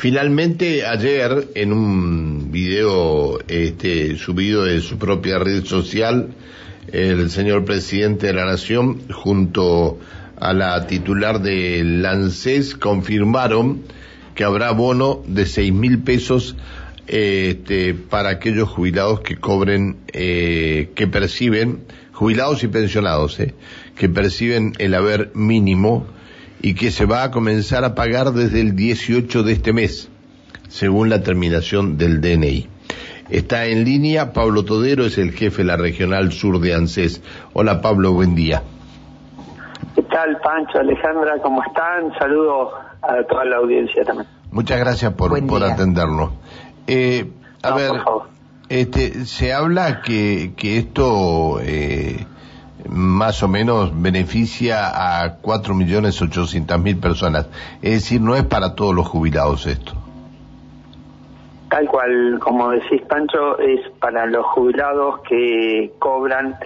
Finalmente, ayer, en un video este, subido de su propia red social, el señor presidente de la Nación, junto a la titular de Lancés, confirmaron que habrá bono de seis mil pesos este, para aquellos jubilados que cobren, eh, que perciben, jubilados y pensionados, eh, que perciben el haber mínimo y que se va a comenzar a pagar desde el 18 de este mes, según la terminación del DNI. Está en línea, Pablo Todero es el jefe de la Regional Sur de ANSES. Hola Pablo, buen día. ¿Qué tal Pancho, Alejandra? ¿Cómo están? Saludos a toda la audiencia también. Muchas gracias por, por atendernos. Eh, a ver, este, se habla que, que esto eh, más o menos beneficia a cuatro millones ochocientas mil personas. Es decir, no es para todos los jubilados esto. Tal cual, como decís Pancho, es para los jubilados que cobran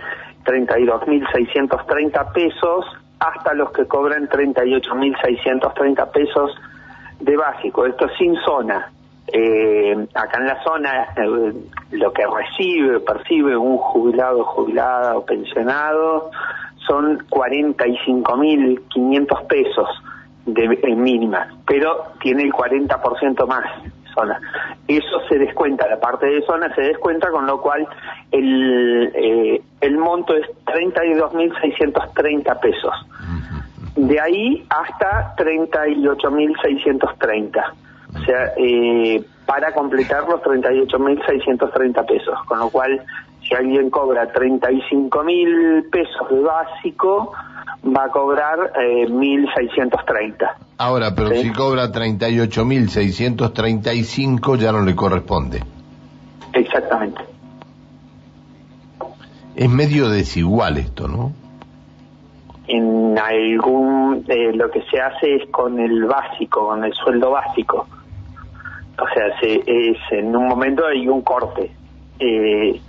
32.630 pesos hasta los que cobran 38.630 pesos de básico. Esto sin zona. Eh, acá en la zona eh, lo que recibe, percibe un jubilado, jubilada o pensionado son 45.500 pesos de, en mínima, pero tiene el 40% más zona. Eso se descuenta, la parte de zona se descuenta, con lo cual el, eh, el monto es 32.630 pesos. De ahí hasta 38.630. O sea, eh, para completar los 38.630 pesos, con lo cual si alguien cobra 35.000 pesos de básico, va a cobrar eh, 1.630. Ahora, pero si cobra 38.635 ya no le corresponde. Exactamente. Es medio desigual esto, ¿no? En algún, eh, lo que se hace es con el básico, con el sueldo básico. O sea, se, es, en un momento hay un corte. Eh,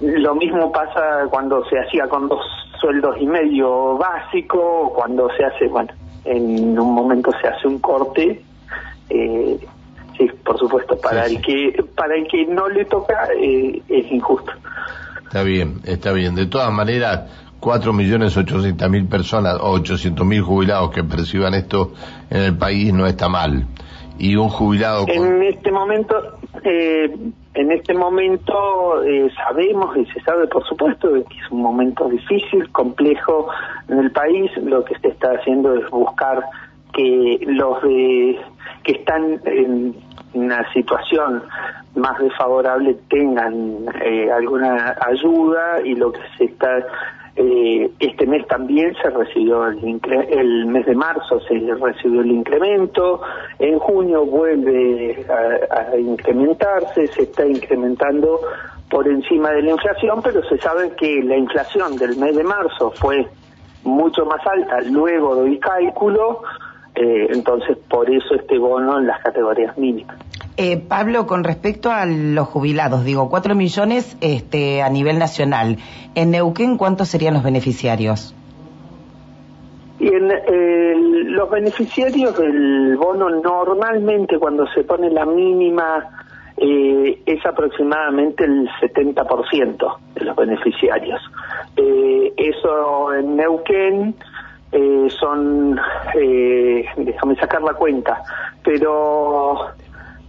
lo mismo pasa cuando se hacía con dos sueldos y medio básico, cuando se hace, bueno, en un momento se hace un corte. Eh, sí, por supuesto, para el que para el que no le toca eh, es injusto. Está bien, está bien. De todas maneras, cuatro millones ochocientos mil personas o ochocientos mil jubilados que perciban esto en el país no está mal y un jubilado en este momento eh, en este momento eh, sabemos y se sabe por supuesto que es un momento difícil complejo en el país. Lo que se está haciendo es buscar que los de, que están en una situación más desfavorable tengan eh, alguna ayuda y lo que se está eh, este mes también se recibió el, el mes de marzo se recibió el incremento, en junio vuelve a, incrementarse, se está incrementando por encima de la inflación, pero se sabe que la inflación del mes de marzo fue mucho más alta luego del cálculo, eh, entonces por eso este bono en las categorías mínimas. Eh, Pablo, con respecto a los jubilados, digo, cuatro millones este, a nivel nacional. ¿En Neuquén cuántos serían los beneficiarios? Y eh, los beneficiarios del bono normalmente cuando se pone la mínima eh, es aproximadamente el 70% de los beneficiarios. Eh, eso en Neuquén eh, son, eh, déjame sacar la cuenta, pero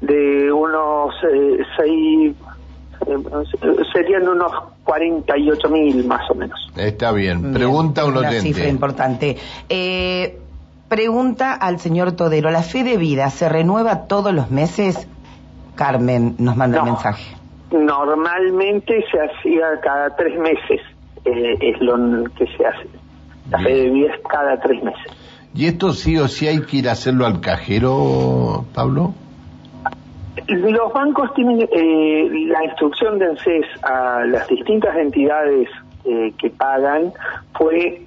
de unos eh, seis, eh, serían unos 48 mil más o menos. Está bien. Pregunta un oyente. Una cifra importante. Eh, pregunta al señor Todero, ¿la fe de vida se renueva todos los meses? Carmen nos manda No. el mensaje. Normalmente se hacía cada tres meses, eh, es lo que se hace. La fe de vida es cada tres meses. ¿Y esto sí o sí hay que ir a hacerlo al cajero, Pablo? Los bancos tienen eh, la instrucción de ANSES a las distintas entidades eh, que pagan fue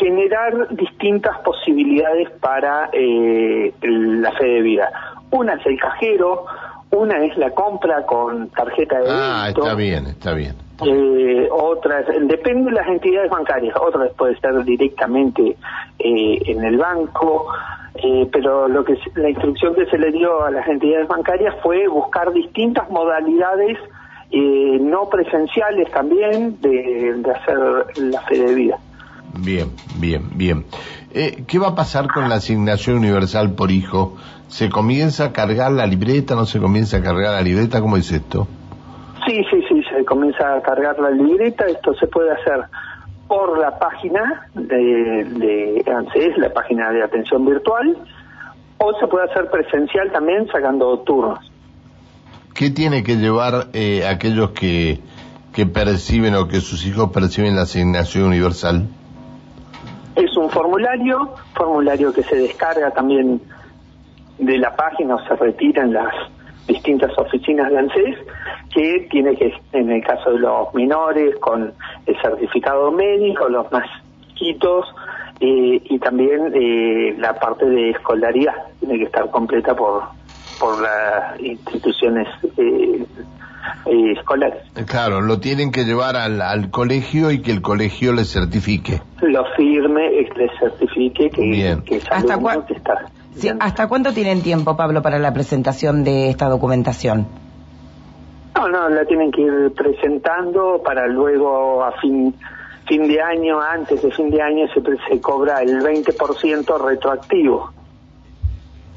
generar distintas posibilidades para eh, la fe de vida. Una es el cajero, una es la compra con tarjeta de Ah, débito. está bien, está bien. Eh, otras, depende de las entidades bancarias, otras puede ser directamente eh, en el banco. Eh, pero lo que la instrucción que se le dio a las entidades bancarias fue buscar distintas modalidades eh, no presenciales también de, hacer la fe de vida. Bien, bien, bien. Eh, ¿Qué va a pasar con la asignación universal por hijo? ¿Se comienza a cargar la libreta? ¿No se comienza a cargar la libreta? ¿Cómo es esto? Sí, sí, sí, se comienza a cargar la libreta. Esto se puede hacer por la página de, de ANSES, la página de atención virtual, o se puede hacer presencial también sacando turnos. ¿Qué tiene que llevar eh, aquellos que, que perciben o que sus hijos perciben la asignación universal? Es un formulario, formulario que se descarga también de la página o se retira en las distintas oficinas de ANSES, que tiene que, en el caso de los menores, con el certificado médico, los más chiquitos, eh, y también eh, la parte de escolaridad tiene que estar completa por, por las instituciones eh, eh, escolares. Claro, lo tienen que llevar al, al colegio y que el colegio les certifique. Lo firme, les certifique que, que es ¿Hasta que está. ¿Hasta cuánto tienen tiempo, Pablo, para la presentación de esta documentación? No, no, la tienen que ir presentando para luego a fin fin de año, antes de fin de año se, se cobra el 20% retroactivo.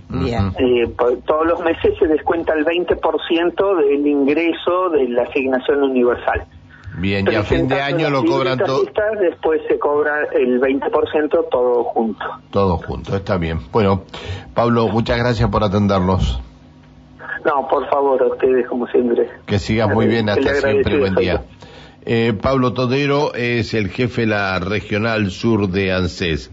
Bien. Eh, todos los meses se descuenta el 20% del ingreso de la asignación universal. Bien, y a fin de año lo cobran todo. Después se cobra el 20% todo junto. Todo junto, está bien. Bueno, Pablo, muchas gracias por atendernos. No, por favor, a ustedes como siempre. Que sigas muy bien, hasta siempre, buen día. Eh, Pablo Todero es el jefe de la regional sur de ANSES.